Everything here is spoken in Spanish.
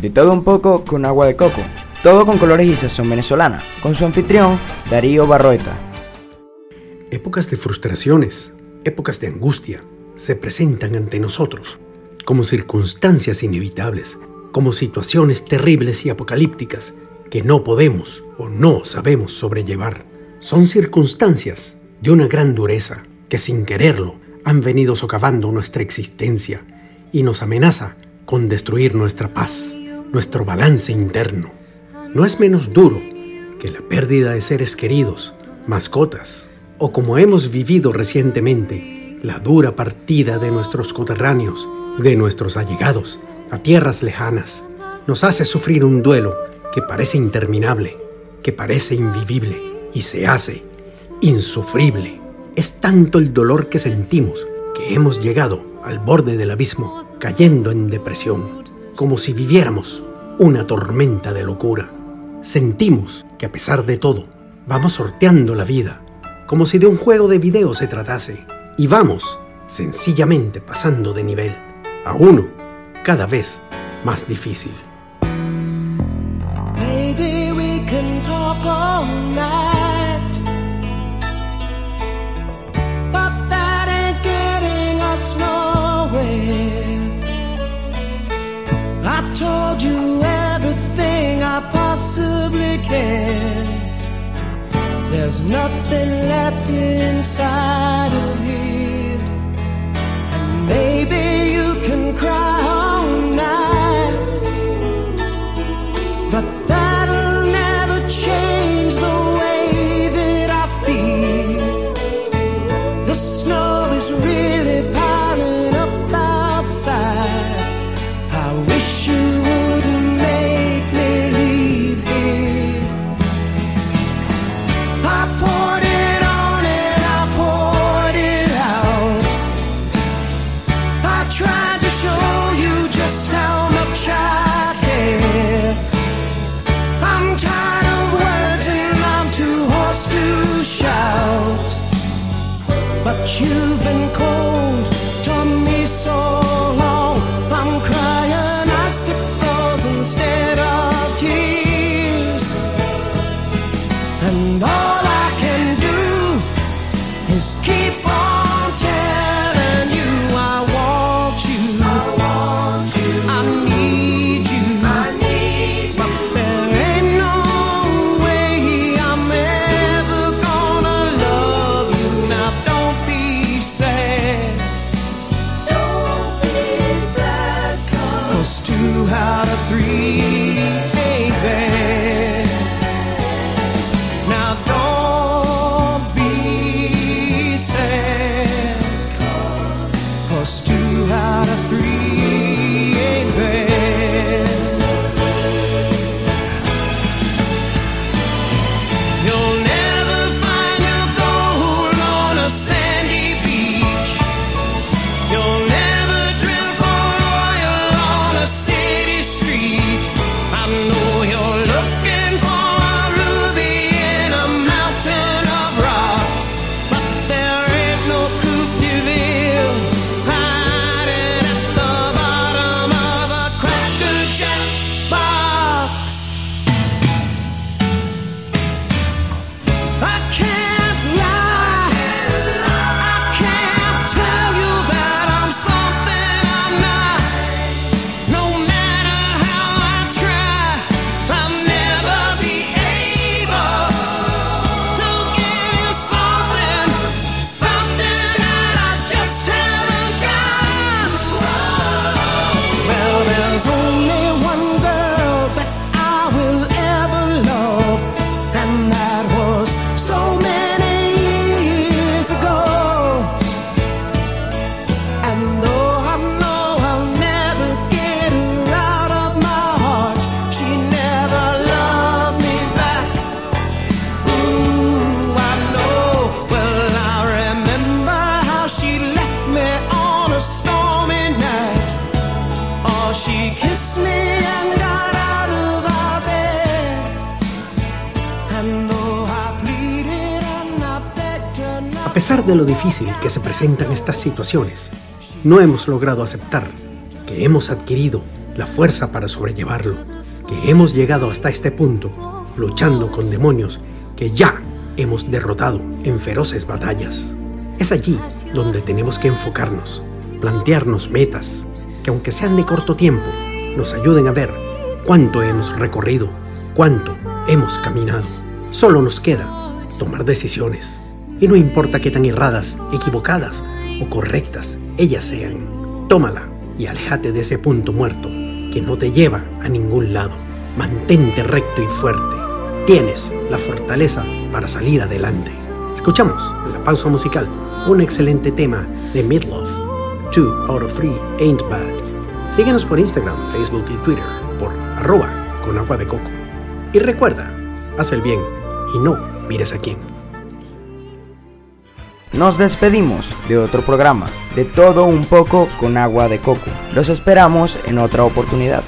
De todo un poco con agua de coco. Todo con colores y sazón venezolana. Con su anfitrión, Darío Barroeta. Épocas de frustraciones, épocas de angustia, se presentan ante nosotros como circunstancias inevitables, como situaciones terribles y apocalípticas que no podemos o no sabemos sobrellevar. Son circunstancias de una gran dureza que sin quererlo han venido socavando nuestra existencia y nos amenaza con destruir nuestra paz, nuestro balance interno. No es menos duro que la pérdida de seres queridos, mascotas, o como hemos vivido recientemente, la dura partida de nuestros coterráneos, de nuestros allegados, a tierras lejanas, nos hace sufrir un duelo que parece interminable, que parece invivible y se hace insufrible. Es tanto el dolor que sentimos que hemos llegado al borde del abismo, cayendo en depresión, como si viviéramos una tormenta de locura. Sentimos que a pesar de todo, vamos sorteando la vida, como si de un juego de video se tratase, y vamos sencillamente pasando de nivel a uno cada vez más difícil. told you everything I possibly can. There's nothing left inside of here. And maybe. And all I can do is keep on pesar de lo difícil que se presentan estas situaciones, no hemos logrado aceptar que hemos adquirido la fuerza para sobrellevarlo, que hemos llegado hasta este punto luchando con demonios que ya hemos derrotado en feroces batallas. Es allí donde tenemos que enfocarnos, plantearnos metas que aunque sean de corto tiempo, nos ayuden a ver cuánto hemos recorrido, cuánto hemos caminado. Solo nos queda tomar decisiones. Y no importa qué tan erradas, equivocadas o correctas ellas sean, tómala y aléjate de ese punto muerto que no te lleva a ningún lado. Mantente recto y fuerte. Tienes la fortaleza para salir adelante. Escuchamos en la pausa musical un excelente tema de Midlove. Two out of three ain't bad. Síguenos por Instagram, Facebook y Twitter por arroba con agua de coco. Y recuerda, haz el bien y no mires a quién. Nos despedimos de otro programa, de todo un poco con agua de coco. Los esperamos en otra oportunidad.